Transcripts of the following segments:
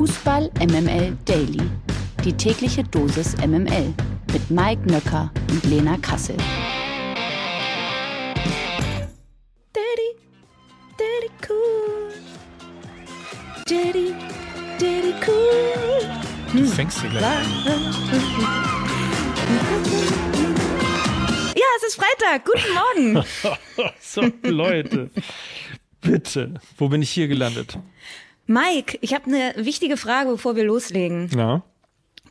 Fußball MML Daily. Die tägliche Dosis MML mit Mike Nöcker und Lena Kassel. Daddy, Daddy cool. Daddy, Daddy cool. Du fängst hier gleich an. Ja, es ist Freitag. Guten Morgen. so, Leute. Bitte. Wo bin ich hier gelandet? Mike, ich habe eine wichtige Frage, bevor wir loslegen. Ja.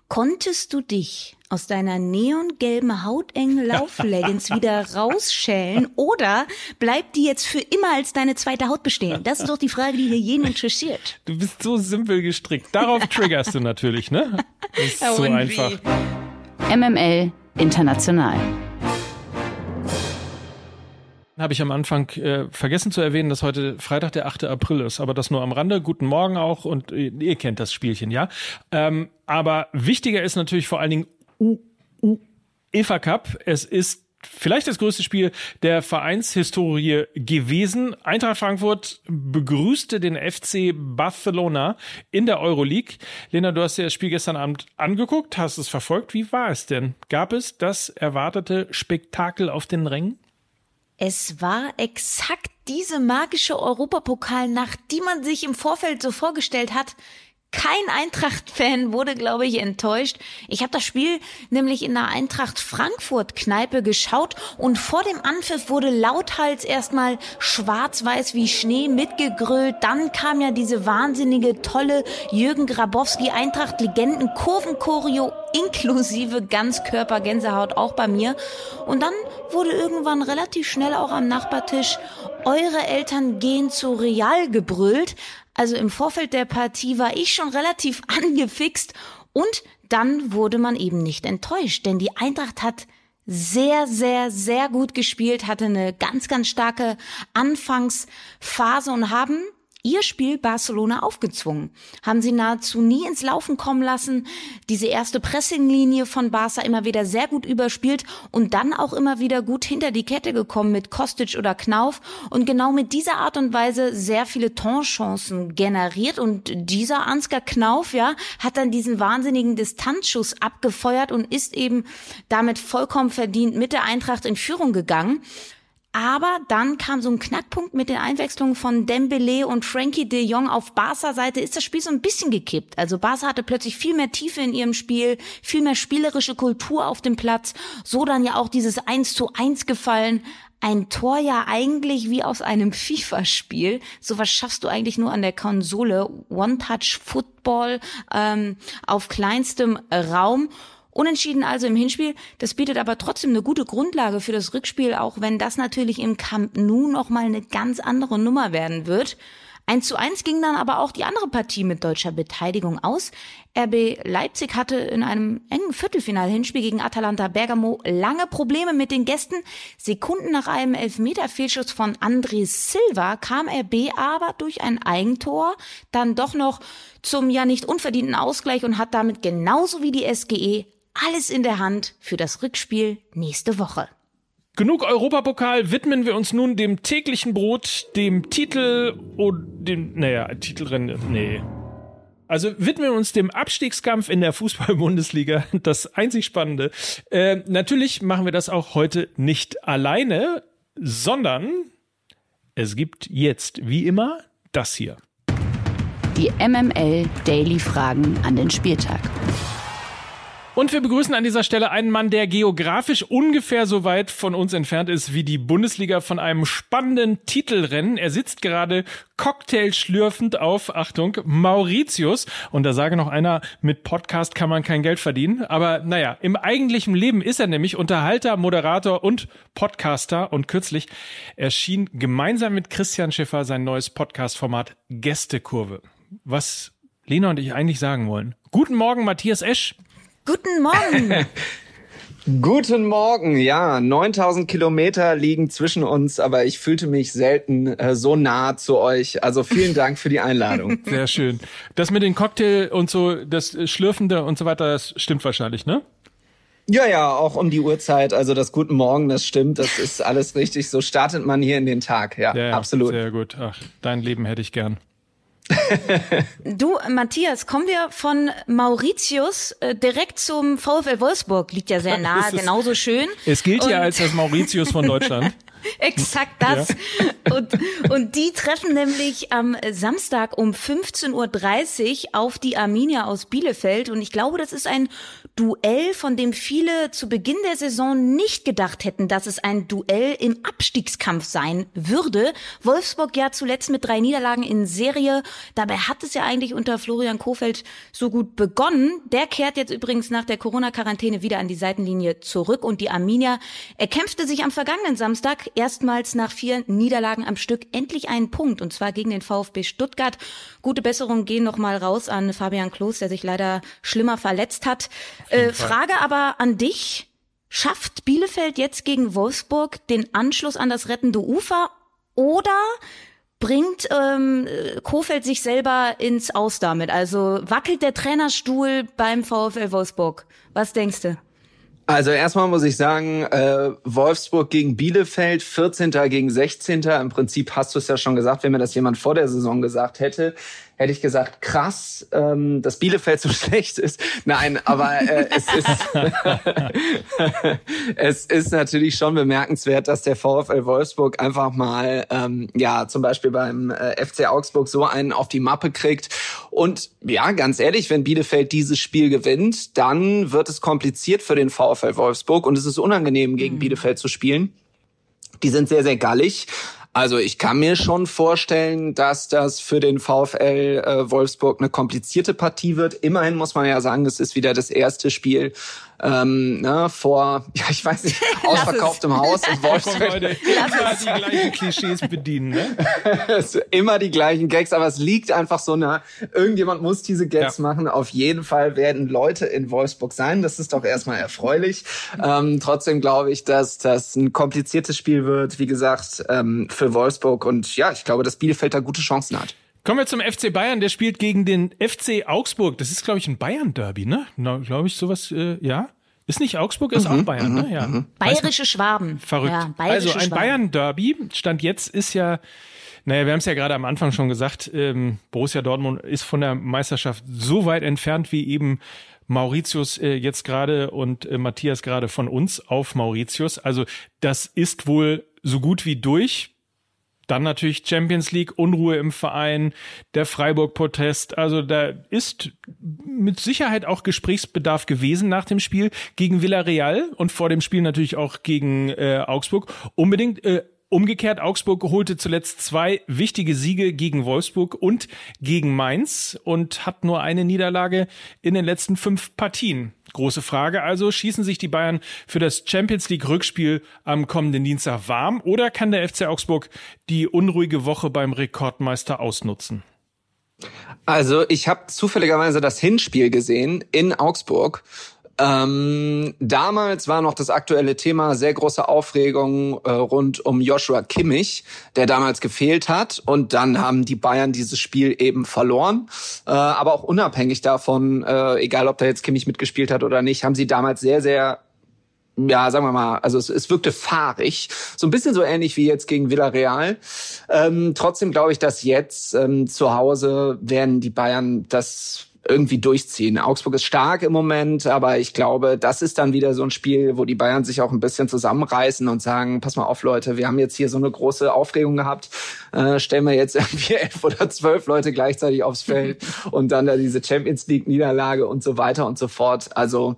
Konntest du dich aus deiner neongelben hautengen Laufleggings wieder rausschälen oder bleibt die jetzt für immer als deine zweite Haut bestehen? Das ist doch die Frage, die hier jeden interessiert. Du bist so simpel gestrickt. Darauf triggerst du natürlich, ne? Das ist Ja, so einfach. wie? MML International. Habe ich am Anfang äh, vergessen zu erwähnen, dass heute Freitag der 8. April ist, aber das nur am Rande. Guten Morgen auch und äh, ihr kennt das Spielchen, ja. Ähm, aber wichtiger ist natürlich vor allen Dingen U U EFA Cup. Es ist vielleicht das größte Spiel der Vereinshistorie gewesen. Eintracht Frankfurt begrüßte den FC Barcelona in der Euroleague. Lena, du hast dir das Spiel gestern Abend angeguckt, hast es verfolgt. Wie war es denn? Gab es das erwartete Spektakel auf den Rängen? Es war exakt diese magische Europapokalnacht, die man sich im Vorfeld so vorgestellt hat. Kein Eintracht-Fan wurde, glaube ich, enttäuscht. Ich habe das Spiel nämlich in der Eintracht Frankfurt-Kneipe geschaut und vor dem Anpfiff wurde lauthals erstmal schwarz-weiß wie Schnee mitgegrölt. Dann kam ja diese wahnsinnige, tolle Jürgen Grabowski Eintracht-Legenden Kurvenchoreo inklusive Ganzkörper-Gänsehaut auch bei mir. Und dann wurde irgendwann relativ schnell auch am Nachbartisch eure Eltern gehen zu Real gebrüllt. Also im Vorfeld der Partie war ich schon relativ angefixt und dann wurde man eben nicht enttäuscht, denn die Eintracht hat sehr, sehr, sehr gut gespielt, hatte eine ganz, ganz starke Anfangsphase und haben ihr Spiel Barcelona aufgezwungen. Haben sie nahezu nie ins Laufen kommen lassen, diese erste Pressinglinie von Barca immer wieder sehr gut überspielt und dann auch immer wieder gut hinter die Kette gekommen mit Kostic oder Knauf und genau mit dieser Art und Weise sehr viele Torchancen generiert und dieser Ansgar Knauf, ja, hat dann diesen wahnsinnigen Distanzschuss abgefeuert und ist eben damit vollkommen verdient mit der Eintracht in Führung gegangen. Aber dann kam so ein Knackpunkt mit den Einwechslungen von Dembele und Frankie de Jong auf Barca-Seite ist das Spiel so ein bisschen gekippt. Also Barca hatte plötzlich viel mehr Tiefe in ihrem Spiel, viel mehr spielerische Kultur auf dem Platz. So dann ja auch dieses 1 zu 1 gefallen. Ein Tor ja eigentlich wie aus einem FIFA-Spiel. So was schaffst du eigentlich nur an der Konsole. One-Touch-Football ähm, auf kleinstem Raum. Unentschieden also im Hinspiel. Das bietet aber trotzdem eine gute Grundlage für das Rückspiel, auch wenn das natürlich im Camp Nou nochmal eine ganz andere Nummer werden wird. 1 zu 1 ging dann aber auch die andere Partie mit deutscher Beteiligung aus. RB Leipzig hatte in einem engen Viertelfinal-Hinspiel gegen Atalanta Bergamo lange Probleme mit den Gästen. Sekunden nach einem Elfmeter-Fehlschuss von André Silva kam RB aber durch ein Eigentor dann doch noch zum ja nicht unverdienten Ausgleich und hat damit genauso wie die SGE alles in der Hand für das Rückspiel nächste Woche. Genug Europapokal, widmen wir uns nun dem täglichen Brot, dem Titel und dem, naja, Titelrennen, nee. Also widmen wir uns dem Abstiegskampf in der Fußball-Bundesliga, das einzig Spannende. Äh, natürlich machen wir das auch heute nicht alleine, sondern es gibt jetzt, wie immer, das hier. Die MML Daily Fragen an den Spieltag. Und wir begrüßen an dieser Stelle einen Mann, der geografisch ungefähr so weit von uns entfernt ist wie die Bundesliga von einem spannenden Titelrennen. Er sitzt gerade cocktailschlürfend auf, Achtung, Mauritius. Und da sage noch einer, mit Podcast kann man kein Geld verdienen. Aber naja, im eigentlichen Leben ist er nämlich Unterhalter, Moderator und Podcaster. Und kürzlich erschien gemeinsam mit Christian Schiffer sein neues Podcast-Format Gästekurve. Was Lena und ich eigentlich sagen wollen. Guten Morgen, Matthias Esch. Guten Morgen! Guten Morgen, ja, 9000 Kilometer liegen zwischen uns, aber ich fühlte mich selten äh, so nah zu euch. Also vielen Dank für die Einladung. Sehr schön. Das mit den Cocktail und so, das Schlürfende und so weiter, das stimmt wahrscheinlich, ne? Ja, ja, auch um die Uhrzeit, also das Guten Morgen, das stimmt, das ist alles richtig. So startet man hier in den Tag, ja, Ja, ja, absolut. Sehr gut. Ach, dein Leben hätte ich gern. Du, Matthias, kommen wir von Mauritius äh, direkt zum VfL Wolfsburg. Liegt ja sehr nah, genauso schön. Es gilt ja als das Mauritius von Deutschland. Exakt das. Ja. Und, und die treffen nämlich am Samstag um 15.30 Uhr auf die Arminia aus Bielefeld. Und ich glaube, das ist ein Duell, von dem viele zu Beginn der Saison nicht gedacht hätten, dass es ein Duell im Abstiegskampf sein würde. Wolfsburg ja zuletzt mit drei Niederlagen in Serie. Dabei hat es ja eigentlich unter Florian Kofeld so gut begonnen. Der kehrt jetzt übrigens nach der Corona-Quarantäne wieder an die Seitenlinie zurück. Und die Arminia erkämpfte sich am vergangenen Samstag erstmals nach vier Niederlagen am Stück endlich einen Punkt. Und zwar gegen den VfB Stuttgart. Gute Besserung gehen nochmal raus an Fabian Klos, der sich leider schlimmer verletzt hat. Äh, Frage aber an dich. Schafft Bielefeld jetzt gegen Wolfsburg den Anschluss an das rettende Ufer oder bringt ähm, Kofeld sich selber ins Aus damit? Also wackelt der Trainerstuhl beim VfL Wolfsburg? Was denkst du? Also erstmal muss ich sagen, äh, Wolfsburg gegen Bielefeld, 14. gegen 16. Im Prinzip hast du es ja schon gesagt, wenn mir das jemand vor der Saison gesagt hätte, hätte ich gesagt, krass, ähm, dass Bielefeld so schlecht ist. Nein, aber äh, es ist es ist natürlich schon bemerkenswert, dass der VfL Wolfsburg einfach mal ähm, ja zum Beispiel beim äh, FC Augsburg so einen auf die Mappe kriegt. Und ja, ganz ehrlich, wenn Bielefeld dieses Spiel gewinnt, dann wird es kompliziert für den VfL Wolfsburg und es ist unangenehm gegen mhm. Bielefeld zu spielen. Die sind sehr, sehr gallig. Also ich kann mir schon vorstellen, dass das für den VfL äh, Wolfsburg eine komplizierte Partie wird. Immerhin muss man ja sagen, es ist wieder das erste Spiel ähm, ne, vor, ja, ich weiß nicht, ausverkauftem Haus in Wolfsburg. Immer die gleichen Klischees bedienen, ne? immer die gleichen Gags, aber es liegt einfach so nah. Irgendjemand muss diese Gags ja. machen. Auf jeden Fall werden Leute in Wolfsburg sein. Das ist doch erstmal erfreulich. Ähm, trotzdem glaube ich, dass das ein kompliziertes Spiel wird, wie gesagt, ähm, für Wolfsburg. Und ja, ich glaube, dass Bielefeld da gute Chancen hat. Kommen wir zum FC Bayern, der spielt gegen den FC Augsburg. Das ist, glaube ich, ein Bayern-Derby, ne? Glaube ich, sowas, äh, ja? Ist nicht Augsburg, ist mhm, auch Bayern, ne? Mhm, ja. Mhm. Bayerische Schwaben. Verrückt. Ja, bayerische also ein Bayern-Derby, Stand jetzt ist ja, naja, wir haben es ja gerade am Anfang schon gesagt, ähm, Borussia Dortmund ist von der Meisterschaft so weit entfernt wie eben Mauritius äh, jetzt gerade und äh, Matthias gerade von uns auf Mauritius. Also das ist wohl so gut wie durch. Dann natürlich Champions League, Unruhe im Verein, der Freiburg-Protest. Also da ist mit Sicherheit auch Gesprächsbedarf gewesen nach dem Spiel gegen Villarreal und vor dem Spiel natürlich auch gegen äh, Augsburg. Unbedingt äh, Umgekehrt, Augsburg holte zuletzt zwei wichtige Siege gegen Wolfsburg und gegen Mainz und hat nur eine Niederlage in den letzten fünf Partien. Große Frage also, schießen sich die Bayern für das Champions League Rückspiel am kommenden Dienstag warm oder kann der FC Augsburg die unruhige Woche beim Rekordmeister ausnutzen? Also ich habe zufälligerweise das Hinspiel gesehen in Augsburg ähm, damals war noch das aktuelle Thema sehr große Aufregung äh, rund um Joshua Kimmich, der damals gefehlt hat. Und dann haben die Bayern dieses Spiel eben verloren. Äh, aber auch unabhängig davon, äh, egal ob da jetzt Kimmich mitgespielt hat oder nicht, haben sie damals sehr, sehr ja, sagen wir mal, also es, es wirkte fahrig, so ein bisschen so ähnlich wie jetzt gegen Villarreal. Ähm, trotzdem glaube ich, dass jetzt ähm, zu Hause werden die Bayern das irgendwie durchziehen. Augsburg ist stark im Moment, aber ich glaube, das ist dann wieder so ein Spiel, wo die Bayern sich auch ein bisschen zusammenreißen und sagen, pass mal auf, Leute, wir haben jetzt hier so eine große Aufregung gehabt, äh, stellen wir jetzt irgendwie elf oder zwölf Leute gleichzeitig aufs Feld und dann da diese Champions League Niederlage und so weiter und so fort. Also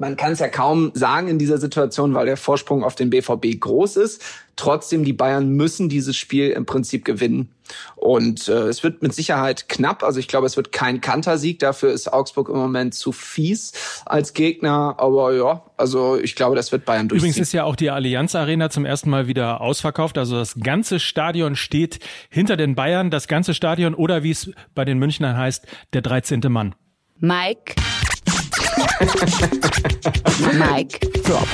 man kann es ja kaum sagen in dieser Situation, weil der Vorsprung auf den BVB groß ist. Trotzdem, die Bayern müssen dieses Spiel im Prinzip gewinnen. Und äh, es wird mit Sicherheit knapp. Also ich glaube, es wird kein Kantersieg. Dafür ist Augsburg im Moment zu fies als Gegner. Aber ja, also ich glaube, das wird Bayern durchziehen. Übrigens ist ja auch die Allianz Arena zum ersten Mal wieder ausverkauft. Also das ganze Stadion steht hinter den Bayern. Das ganze Stadion oder wie es bei den Münchnern heißt, der 13. Mann. Mike Mic drop.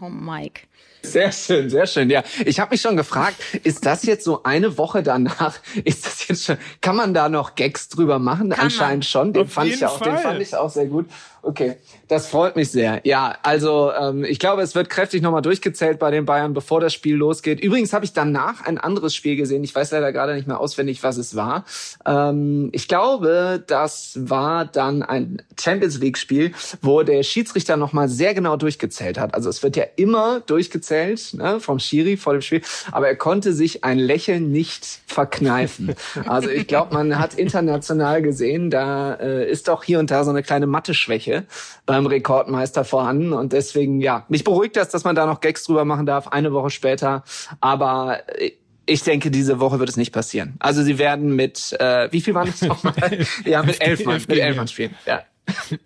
Oh, Mike. Sehr schön, sehr schön. Ja, ich habe mich schon gefragt, ist das jetzt so eine Woche danach? Ist das jetzt schon? Kann man da noch Gags drüber machen? Kann Anscheinend man. schon. Den Auf fand ich auch, Fall. den fand ich auch sehr gut. Okay, das freut mich sehr. Ja, also ähm, ich glaube, es wird kräftig nochmal durchgezählt bei den Bayern, bevor das Spiel losgeht. Übrigens habe ich danach ein anderes Spiel gesehen. Ich weiß leider gerade nicht mehr auswendig, was es war. Ähm, ich glaube, das war dann ein Champions League-Spiel, wo der Schiedsrichter nochmal sehr genau durchgezählt hat. Also es wird ja immer durchgezählt ne, vom Schiri vor dem Spiel, aber er konnte sich ein Lächeln nicht verkneifen. Also ich glaube, man hat international gesehen, da äh, ist doch hier und da so eine kleine Mathe-Schwäche Fläche beim Rekordmeister vorhanden. Und deswegen, ja, mich beruhigt das, dass man da noch Gags drüber machen darf, eine Woche später. Aber ich denke, diese Woche wird es nicht passieren. Also sie werden mit, äh, wie viel waren es nochmal? ja, mit elf Mann, mit elf Mann spielen. Ja.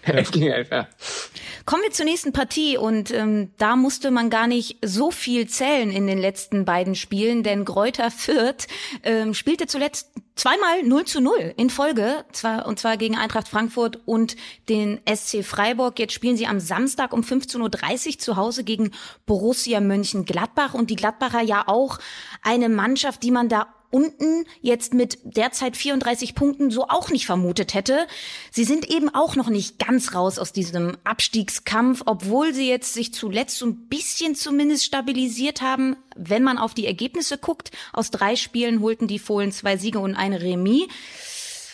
Elf, ja. Kommen wir zur nächsten Partie und ähm, da musste man gar nicht so viel zählen in den letzten beiden Spielen, denn Gräuter Fürth ähm, spielte zuletzt zweimal 0 zu 0 in Folge, zwar, und zwar gegen Eintracht Frankfurt und den SC Freiburg. Jetzt spielen sie am Samstag um 15.30 Uhr zu Hause gegen Borussia Mönchengladbach und die Gladbacher ja auch eine Mannschaft, die man da unten jetzt mit derzeit 34 Punkten so auch nicht vermutet hätte. Sie sind eben auch noch nicht ganz raus aus diesem Abstiegskampf, obwohl sie jetzt sich zuletzt so ein bisschen zumindest stabilisiert haben. Wenn man auf die Ergebnisse guckt, aus drei Spielen holten die Fohlen zwei Siege und eine Remis.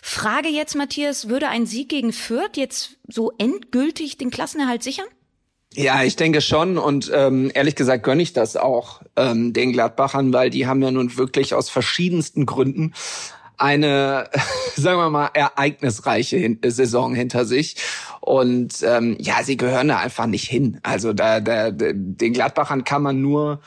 Frage jetzt, Matthias, würde ein Sieg gegen Fürth jetzt so endgültig den Klassenerhalt sichern? Ja, ich denke schon und ähm, ehrlich gesagt gönne ich das auch ähm, den Gladbachern, weil die haben ja nun wirklich aus verschiedensten Gründen eine, sagen wir mal, ereignisreiche Saison hinter sich. Und ähm, ja, sie gehören da einfach nicht hin. Also da, da, den Gladbachern kann man nur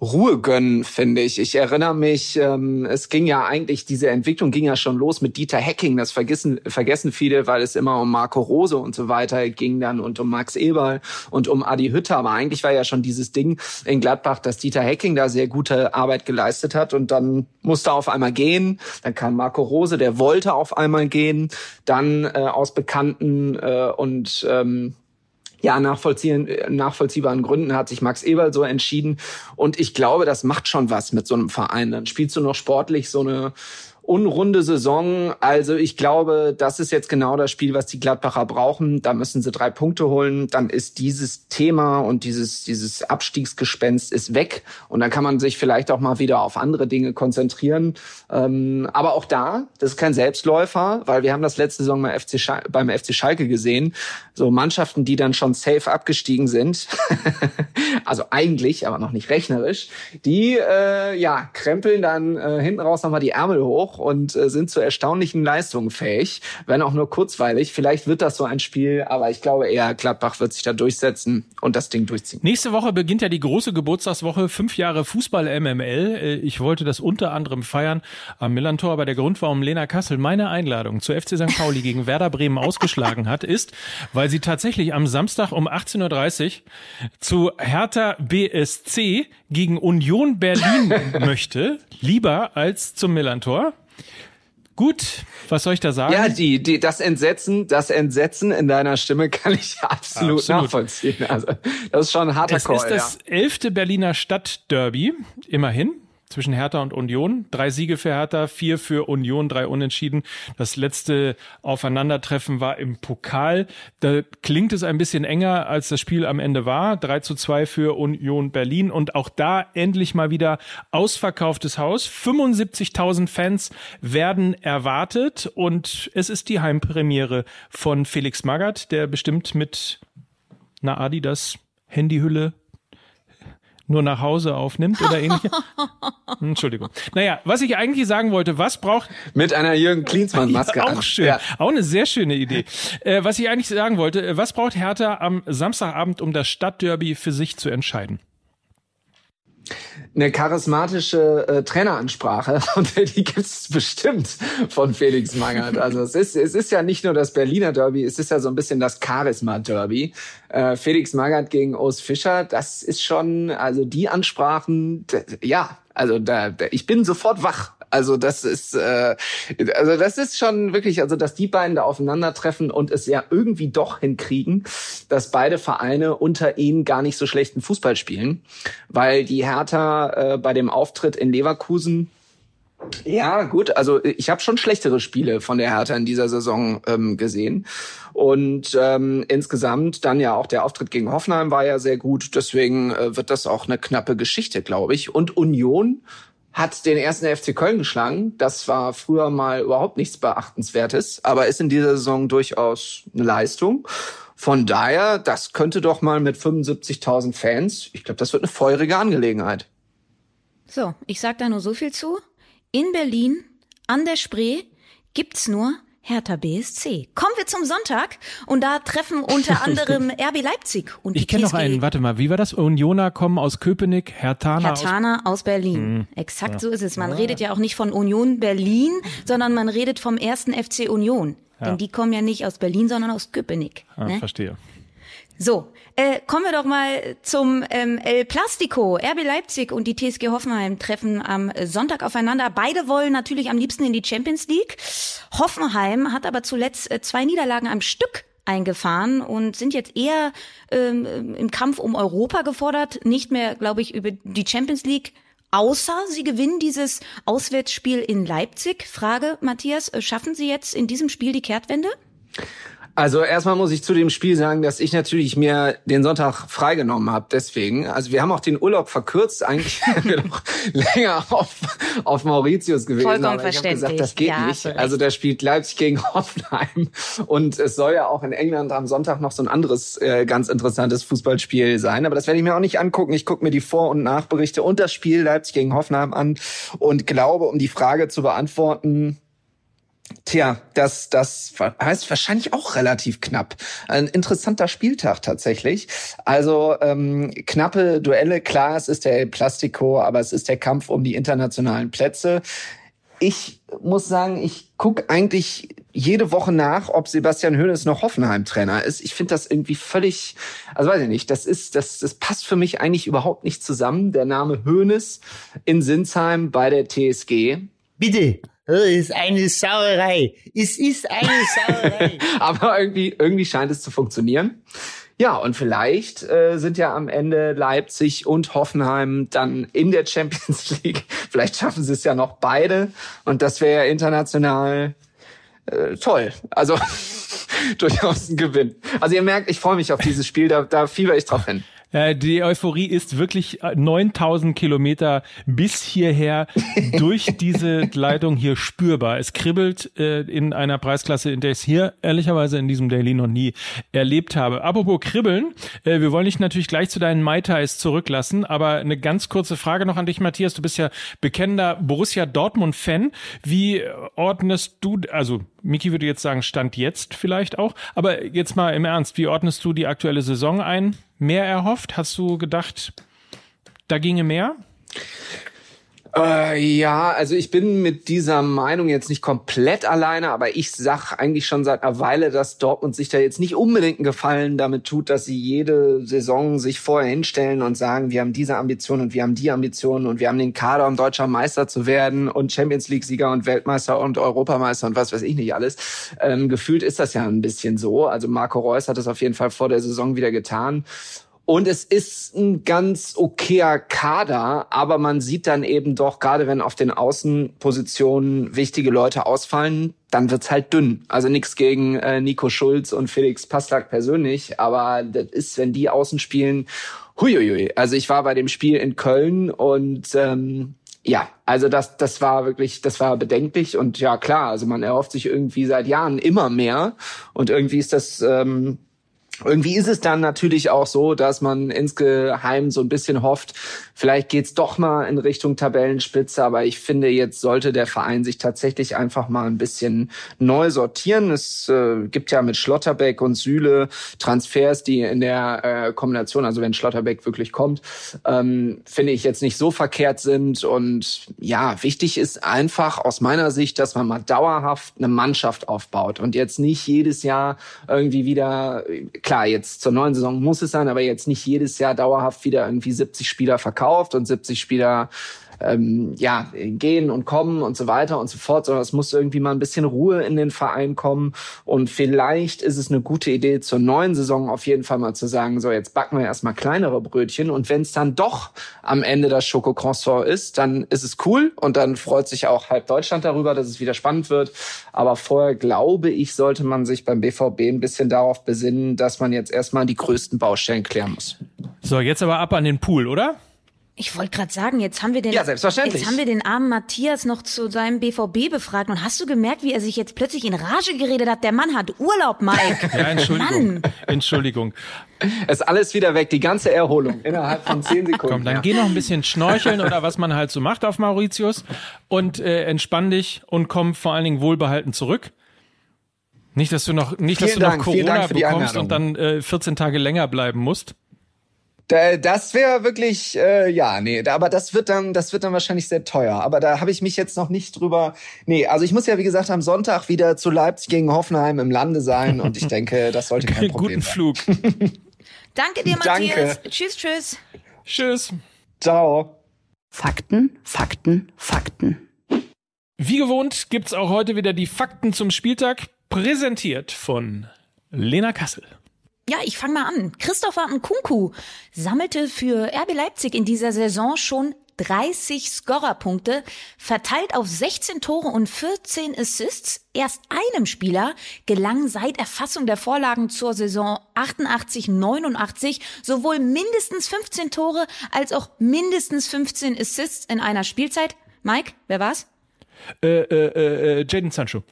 Ruhe gönnen, finde ich. Ich erinnere mich, ähm, es ging ja eigentlich, diese Entwicklung ging ja schon los mit Dieter Hecking. Das vergessen, vergessen viele, weil es immer um Marco Rose und so weiter ging dann und um Max Eberl und um Adi Hütter. Aber eigentlich war ja schon dieses Ding in Gladbach, dass Dieter Hecking da sehr gute Arbeit geleistet hat und dann musste er auf einmal gehen. Dann kam Marco Rose, der wollte auf einmal gehen. Dann äh, aus bekannten äh, und ähm, ja, nachvollziehen, nachvollziehbaren Gründen hat sich Max Eberl so entschieden. Und ich glaube, das macht schon was mit so einem Verein. Dann spielst du noch sportlich so eine unrunde Saison. Also ich glaube, das ist jetzt genau das Spiel, was die Gladbacher brauchen. Da müssen sie drei Punkte holen. Dann ist dieses Thema und dieses, dieses Abstiegsgespenst ist weg. Und dann kann man sich vielleicht auch mal wieder auf andere Dinge konzentrieren. Ähm, aber auch da, das ist kein Selbstläufer, weil wir haben das letzte Saison beim FC, Schal beim FC Schalke gesehen. So Mannschaften, die dann schon safe abgestiegen sind. also eigentlich, aber noch nicht rechnerisch. Die, äh, ja, krempeln dann äh, hinten raus nochmal die Ärmel hoch und äh, sind zu erstaunlichen Leistungen fähig, wenn auch nur kurzweilig. Vielleicht wird das so ein Spiel, aber ich glaube eher, Gladbach wird sich da durchsetzen und das Ding durchziehen. Nächste Woche beginnt ja die große Geburtstagswoche, fünf Jahre Fußball MML. Äh, ich wollte das unter anderem feiern am Millantor, aber der Grund, warum Lena Kassel meine Einladung zu FC St. Pauli gegen Werder Bremen ausgeschlagen hat, ist, weil sie tatsächlich am Samstag um 18.30 Uhr zu Hertha BSC gegen Union Berlin möchte, lieber als zum Millantor. Gut, was soll ich da sagen? Ja, die, die, das Entsetzen, das Entsetzen in deiner Stimme kann ich absolut, absolut. nachvollziehen. Also, das ist schon ein harter Es Call, ist das elfte Berliner Stadtderby, immerhin zwischen Hertha und Union. Drei Siege für Hertha, vier für Union, drei Unentschieden. Das letzte Aufeinandertreffen war im Pokal. Da klingt es ein bisschen enger, als das Spiel am Ende war. 3 zu 2 für Union Berlin. Und auch da endlich mal wieder ausverkauftes Haus. 75.000 Fans werden erwartet. Und es ist die Heimpremiere von Felix Magath, der bestimmt mit einer Adidas Handyhülle nur nach Hause aufnimmt oder ähnliches. Entschuldigung. Naja, was ich eigentlich sagen wollte, was braucht... Mit einer Jürgen Klinsmann-Maske ja, Auch schön. Ja. Auch eine sehr schöne Idee. Äh, was ich eigentlich sagen wollte, äh, was braucht Hertha am Samstagabend, um das Stadtderby für sich zu entscheiden? Eine charismatische äh, Traineransprache und die gibt's bestimmt von Felix Magath. Also es ist es ist ja nicht nur das Berliner Derby, es ist ja so ein bisschen das Charisma Derby. Äh, Felix Magath gegen Urs Fischer, das ist schon also die Ansprachen, ja, also da, da ich bin sofort wach. Also das ist, äh, also das ist schon wirklich, also dass die beiden da aufeinandertreffen und es ja irgendwie doch hinkriegen, dass beide Vereine unter ihnen gar nicht so schlechten Fußball spielen, weil die Hertha äh, bei dem Auftritt in Leverkusen ja, gut. Also ich habe schon schlechtere Spiele von der Hertha in dieser Saison ähm, gesehen. Und ähm, insgesamt dann ja auch der Auftritt gegen Hoffenheim war ja sehr gut. Deswegen äh, wird das auch eine knappe Geschichte, glaube ich. Und Union hat den ersten FC Köln geschlagen. Das war früher mal überhaupt nichts Beachtenswertes, aber ist in dieser Saison durchaus eine Leistung. Von daher, das könnte doch mal mit 75.000 Fans, ich glaube, das wird eine feurige Angelegenheit. So, ich sag da nur so viel zu. In Berlin, an der Spree, gibt's nur Hertha BSC. Wir zum Sonntag und da treffen unter anderem RB Leipzig und die Ich kenne noch einen, warte mal, wie war das? Unioner kommen aus Köpenick, Hertana, Hertana aus, aus Berlin. Mhm. Exakt ja. so ist es. Man ja. redet ja auch nicht von Union Berlin, sondern man redet vom ersten FC Union. Ja. Denn die kommen ja nicht aus Berlin, sondern aus Köpenick. Ah, ne? Verstehe. So, äh, kommen wir doch mal zum ähm, El Plastico. RB Leipzig und die TSG Hoffenheim treffen am Sonntag aufeinander. Beide wollen natürlich am liebsten in die Champions League. Hoffenheim hat aber zuletzt äh, zwei Niederlagen am Stück eingefahren und sind jetzt eher ähm, im Kampf um Europa gefordert, nicht mehr, glaube ich, über die Champions League. Außer sie gewinnen dieses Auswärtsspiel in Leipzig. Frage, Matthias, äh, schaffen Sie jetzt in diesem Spiel die Kehrtwende? Also erstmal muss ich zu dem Spiel sagen, dass ich natürlich mir den Sonntag freigenommen habe. Deswegen, also wir haben auch den Urlaub verkürzt. Eigentlich wären wir noch länger auf, auf Mauritius gewesen. Vollkommen aber verständlich. Ich gesagt, das geht ja, nicht. Also der spielt Leipzig gegen Hoffenheim und es soll ja auch in England am Sonntag noch so ein anderes äh, ganz interessantes Fußballspiel sein. Aber das werde ich mir auch nicht angucken. Ich gucke mir die Vor- und Nachberichte und das Spiel Leipzig gegen Hoffenheim an und glaube, um die Frage zu beantworten Tja, das, das heißt wahrscheinlich auch relativ knapp. Ein interessanter Spieltag tatsächlich. Also ähm, knappe Duelle, klar, es ist der El Plastico, aber es ist der Kampf um die internationalen Plätze. Ich muss sagen, ich gucke eigentlich jede Woche nach, ob Sebastian Hoeneß noch Hoffenheim-Trainer ist. Ich finde das irgendwie völlig, also weiß ich nicht, das ist, das, das passt für mich eigentlich überhaupt nicht zusammen. Der Name Hoeneß in Sinsheim bei der TSG. Bitte. Es ist eine Sauerei. Es ist eine Sauerei. Aber irgendwie, irgendwie scheint es zu funktionieren. Ja, und vielleicht äh, sind ja am Ende Leipzig und Hoffenheim dann in der Champions League. Vielleicht schaffen sie es ja noch beide. Und das wäre international äh, toll. Also durchaus ein Gewinn. Also ihr merkt, ich freue mich auf dieses Spiel, da, da fieber ich drauf hin. Äh, die Euphorie ist wirklich 9000 äh, Kilometer bis hierher durch diese Leitung hier spürbar. Es kribbelt äh, in einer Preisklasse, in der ich es hier ehrlicherweise in diesem Daily noch nie erlebt habe. Apropos kribbeln, äh, wir wollen dich natürlich gleich zu deinen Mai Tais zurücklassen, aber eine ganz kurze Frage noch an dich, Matthias. Du bist ja bekennender Borussia Dortmund-Fan. Wie ordnest du, also Miki würde jetzt sagen, Stand jetzt vielleicht auch, aber jetzt mal im Ernst, wie ordnest du die aktuelle Saison ein? mehr erhofft? Hast du gedacht, da ginge mehr? Äh, ja, also ich bin mit dieser Meinung jetzt nicht komplett alleine, aber ich sag eigentlich schon seit einer Weile, dass Dortmund sich da jetzt nicht unbedingt einen Gefallen damit tut, dass sie jede Saison sich vorher hinstellen und sagen, wir haben diese Ambition und wir haben die Ambition und wir haben den Kader, um deutscher Meister zu werden und Champions League-Sieger und Weltmeister und Europameister und was weiß ich nicht alles. Ähm, gefühlt ist das ja ein bisschen so. Also Marco Reus hat es auf jeden Fall vor der Saison wieder getan. Und es ist ein ganz okayer Kader, aber man sieht dann eben doch, gerade wenn auf den Außenpositionen wichtige Leute ausfallen, dann wird's halt dünn. Also nichts gegen äh, Nico Schulz und Felix Passlack persönlich, aber das ist, wenn die außen spielen, huiuiui. Also ich war bei dem Spiel in Köln und ähm, ja, also das, das war wirklich, das war bedenklich und ja klar, also man erhofft sich irgendwie seit Jahren immer mehr und irgendwie ist das ähm, irgendwie ist es dann natürlich auch so, dass man insgeheim so ein bisschen hofft, vielleicht geht's doch mal in Richtung Tabellenspitze, aber ich finde, jetzt sollte der Verein sich tatsächlich einfach mal ein bisschen neu sortieren. Es äh, gibt ja mit Schlotterbeck und Süle Transfers, die in der äh, Kombination, also wenn Schlotterbeck wirklich kommt, ähm, finde ich jetzt nicht so verkehrt sind. Und ja, wichtig ist einfach aus meiner Sicht, dass man mal dauerhaft eine Mannschaft aufbaut und jetzt nicht jedes Jahr irgendwie wieder klar, jetzt zur neuen Saison muss es sein, aber jetzt nicht jedes Jahr dauerhaft wieder irgendwie 70 Spieler verkauft und 70 Spieler ähm, ja gehen und kommen und so weiter und so fort, sondern es muss irgendwie mal ein bisschen Ruhe in den Verein kommen. Und vielleicht ist es eine gute Idee, zur neuen Saison auf jeden Fall mal zu sagen, so jetzt backen wir erstmal kleinere Brötchen und wenn es dann doch am Ende das Schokocroissant ist, dann ist es cool und dann freut sich auch halb Deutschland darüber, dass es wieder spannend wird. Aber vorher glaube ich, sollte man sich beim BVB ein bisschen darauf besinnen, dass man jetzt erstmal die größten Baustellen klären muss. So, jetzt aber ab an den Pool, oder? Ich wollte gerade sagen, jetzt haben wir den Ja, selbstverständlich. jetzt haben wir den armen Matthias noch zu seinem BVB befragt und hast du gemerkt, wie er sich jetzt plötzlich in Rage geredet hat? Der Mann hat Urlaub, Mike. Ja, Entschuldigung. Mann. Entschuldigung. Ist alles wieder weg, die ganze Erholung innerhalb von zehn Sekunden. Komm, dann ja. geh noch ein bisschen schnorcheln oder was man halt so macht auf Mauritius und äh, entspann dich und komm vor allen Dingen wohlbehalten zurück. Nicht, dass du noch, nicht, dass du noch Dank, vielen Corona bekommst Einladung. und dann äh, 14 Tage länger bleiben musst. Da- Das wäre wirklich, äh, ja, nee, da, aber das wird dann, das wird dann wahrscheinlich sehr teuer. Aber da habe ich mich jetzt noch nicht drüber. Nee, also ich muss ja wie gesagt am Sonntag wieder zu Leipzig gegen Hoffenheim im Lande sein und ich denke, das sollte kein Problem Guten sein. Flug. Danke dir, Danke. Matthias. Tschüss, tschüss. Tschüss. Ciao. Fakten, Fakten, Fakten. Wie gewohnt gibt's auch heute wieder die Fakten zum Spieltag, präsentiert von Lena Kassel. Ja, ich fange mal an. Christopher Nkunku sammelte für RB Leipzig in dieser Saison schon 30 Scorerpunkte, verteilt auf 16 Tore und 14 Assists. Erst einem Spieler gelang seit Erfassung der Vorlagen zur Saison 88-89 sowohl mindestens 15 Tore als auch mindestens 15 Assists in einer Spielzeit. Mike, wer war's? Äh, äh, äh, Jaden Sancho.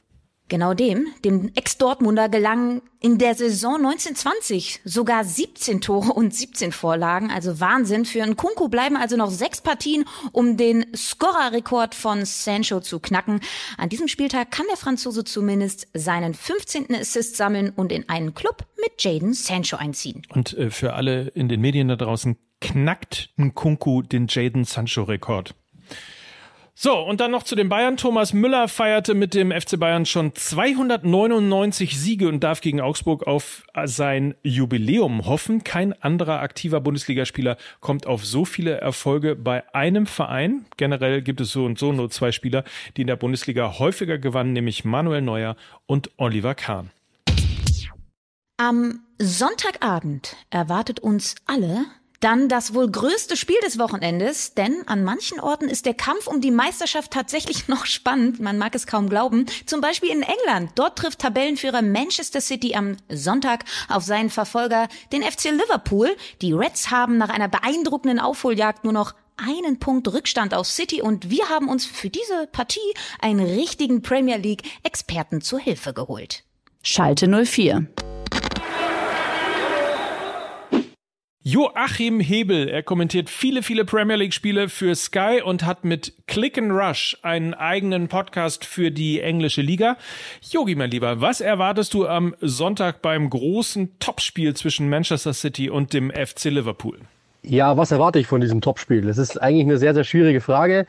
Genau dem, dem Ex-Dortmunder gelangen in der Saison 1920 sogar 17 Tore und 17 Vorlagen, also Wahnsinn. Für Nkunku bleiben also noch sechs Partien, um den Scorerrekord von Sancho zu knacken. An diesem Spieltag kann der Franzose zumindest seinen 15. Assist sammeln und in einen Club mit Jaden Sancho einziehen. Und äh, für alle in den Medien da draußen knackt Nkunku den Jaden Sancho-Rekord. So, und dann noch zu den Bayern. Thomas Müller feierte mit dem FC Bayern schon 299 Siege und darf gegen Augsburg auf sein Jubiläum hoffen. Kein anderer aktiver Bundesligaspieler kommt auf so viele Erfolge bei einem Verein. Generell gibt es so und so nur zwei Spieler, die in der Bundesliga häufiger gewannen, nämlich Manuel Neuer und Oliver Kahn. Am Sonntagabend erwartet uns alle dann das wohl größte Spiel des Wochenendes, denn an manchen Orten ist der Kampf um die Meisterschaft tatsächlich noch spannend. Man mag es kaum glauben. Zum Beispiel in England. Dort trifft Tabellenführer Manchester City am Sonntag auf seinen Verfolger, den FC Liverpool. Die Reds haben nach einer beeindruckenden Aufholjagd nur noch einen Punkt Rückstand auf City und wir haben uns für diese Partie einen richtigen Premier League Experten zur Hilfe geholt. Schalte 04. Joachim Hebel, er kommentiert viele, viele Premier League Spiele für Sky und hat mit Click and Rush einen eigenen Podcast für die englische Liga. Yogi, mein Lieber, was erwartest du am Sonntag beim großen Topspiel zwischen Manchester City und dem FC Liverpool? Ja, was erwarte ich von diesem Topspiel? Das ist eigentlich eine sehr, sehr schwierige Frage.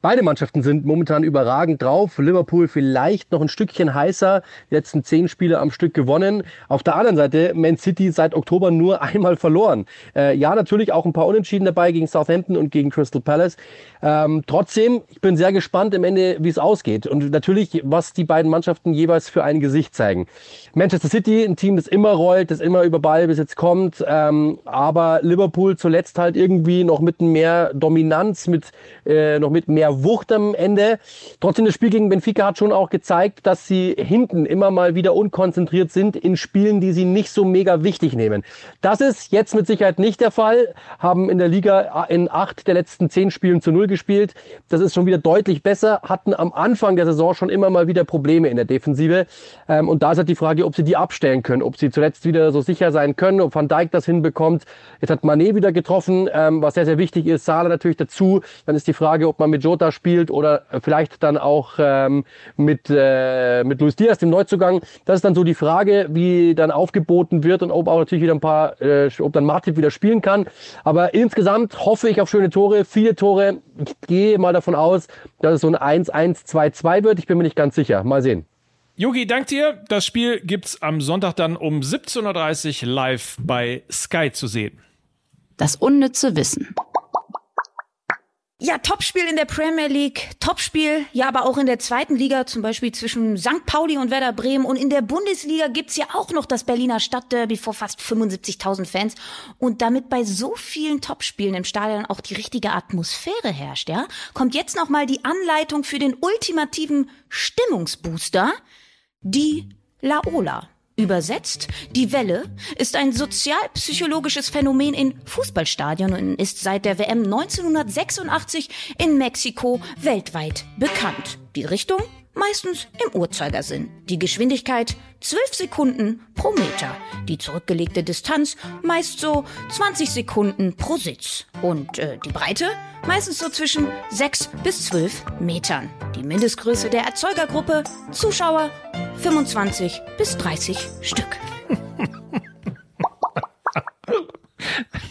Beide Mannschaften sind momentan überragend drauf. Liverpool vielleicht noch ein Stückchen heißer. Die letzten zehn Spiele am Stück gewonnen. Auf der anderen Seite Man City seit Oktober nur einmal verloren. Äh, ja, natürlich auch ein paar Unentschieden dabei gegen Southampton und gegen Crystal Palace. Ähm, trotzdem, ich bin sehr gespannt im Ende, wie es ausgeht. Und natürlich, was die beiden Mannschaften jeweils für ein Gesicht zeigen. Manchester City, ein Team, das immer rollt, das immer über Ballbesitz kommt. Ähm, aber Liverpool zuletzt halt irgendwie noch mit mehr Dominanz, mit äh, noch mit mehr Wucht am Ende. Trotzdem, das Spiel gegen Benfica hat schon auch gezeigt, dass sie hinten immer mal wieder unkonzentriert sind in Spielen, die sie nicht so mega wichtig nehmen. Das ist jetzt mit Sicherheit nicht der Fall. Haben in der Liga in acht der letzten zehn Spielen zu null gespielt. Das ist schon wieder deutlich besser. Hatten am Anfang der Saison schon immer mal wieder Probleme in der Defensive. Ähm, und da ist halt die Frage, ob sie die abstellen können, ob sie zuletzt wieder so sicher sein können, ob Van Dijk das hinbekommt. Jetzt hat Mané wieder getroffen, ähm, was sehr, sehr wichtig ist. Salah natürlich dazu. Dann ist die Frage, ob man mit Jota spielt oder vielleicht dann auch ähm, mit, äh, mit Luis Diaz, dem Neuzugang. Das ist dann so die Frage, wie dann aufgeboten wird und ob auch natürlich wieder ein paar, äh, ob dann Martin wieder spielen kann. Aber insgesamt hoffe ich auf schöne Tore, viele Tore. Ich gehe mal davon aus, dass es so ein 1-1-2-2 wird. Ich bin mir nicht ganz sicher. Mal sehen. Yogi, dank dir. Das Spiel gibt's am Sonntag dann um 17.30 Uhr live bei Sky zu sehen. Das unnütze Wissen. Ja, Topspiel in der Premier League, Topspiel, ja, aber auch in der zweiten Liga, zum Beispiel zwischen St. Pauli und Werder Bremen. Und in der Bundesliga gibt's ja auch noch das Berliner Stadtderby vor fast 75.000 Fans. Und damit bei so vielen Topspielen im Stadion auch die richtige Atmosphäre herrscht, ja, kommt jetzt nochmal die Anleitung für den ultimativen Stimmungsbooster, die Laola. Übersetzt, die Welle ist ein sozialpsychologisches Phänomen in Fußballstadien und ist seit der WM 1986 in Mexiko weltweit bekannt. Die Richtung? Meistens im Uhrzeigersinn. Die Geschwindigkeit 12 Sekunden pro Meter. Die zurückgelegte Distanz meist so 20 Sekunden pro Sitz. Und äh, die Breite meistens so zwischen 6 bis 12 Metern. Die Mindestgröße der Erzeugergruppe Zuschauer 25 bis 30 Stück.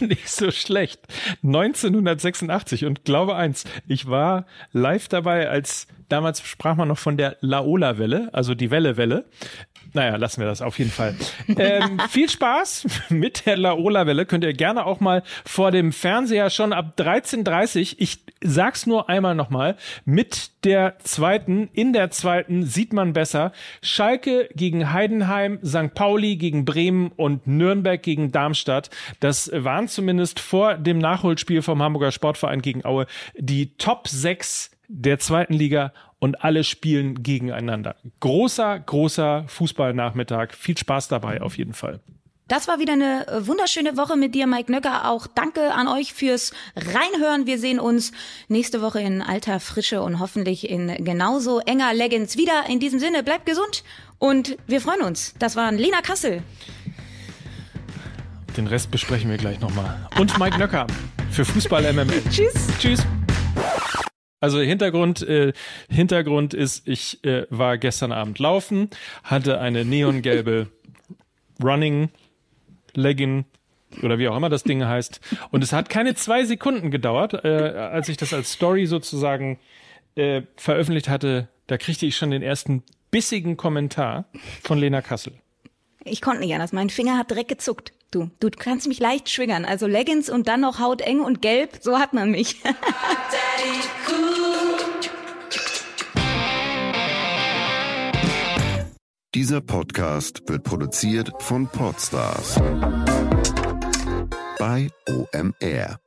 Nicht so schlecht. 1986 und glaube eins, ich war live dabei, als damals sprach man noch von der Laola-Welle, also die Welle-Welle. Naja, lassen wir das auf jeden Fall. Ähm, viel Spaß mit der Laola-Welle. Könnt ihr gerne auch mal vor dem Fernseher schon ab 13.30 Ich sag's nur einmal nochmal. Mit der zweiten, in der zweiten sieht man besser. Schalke gegen Heidenheim, St. Pauli gegen Bremen und Nürnberg gegen Darmstadt. Das waren zumindest vor dem Nachholspiel vom Hamburger Sportverein gegen Aue die Top 6 der zweiten Liga und alle spielen gegeneinander. Großer, großer Fußballnachmittag. Viel Spaß dabei auf jeden Fall. Das war wieder eine äh, wunderschöne Woche mit dir, Mike Nöcker. Auch danke an euch fürs Reinhören. Wir sehen uns nächste Woche in alter Frische und hoffentlich in genauso enger Leggings wieder. In diesem Sinne, bleibt gesund und wir freuen uns. Das waren Lena Kassel. Den Rest besprechen wir gleich nochmal. Und Mike Nöcker für Fußball MML. Tschüss. Tschüss. Also Hintergrund, äh, Hintergrund ist, ich äh, war gestern Abend laufen, hatte eine neongelbe Running Legging oder wie auch immer das Ding heißt. Und es hat keine zwei Sekunden gedauert, äh, als ich das als Story sozusagen äh, veröffentlicht hatte. Da kriegte ich schon den ersten bissigen Kommentar von Lena Kassel. Ich konnte nicht anders. Mein Finger hat direkt gezuckt. Du, du kannst mich leicht schwingern. Also Leggings und dann noch hauteng und gelb, so hat man mich. Dieser Podcast wird produziert von Podstars bei OMR.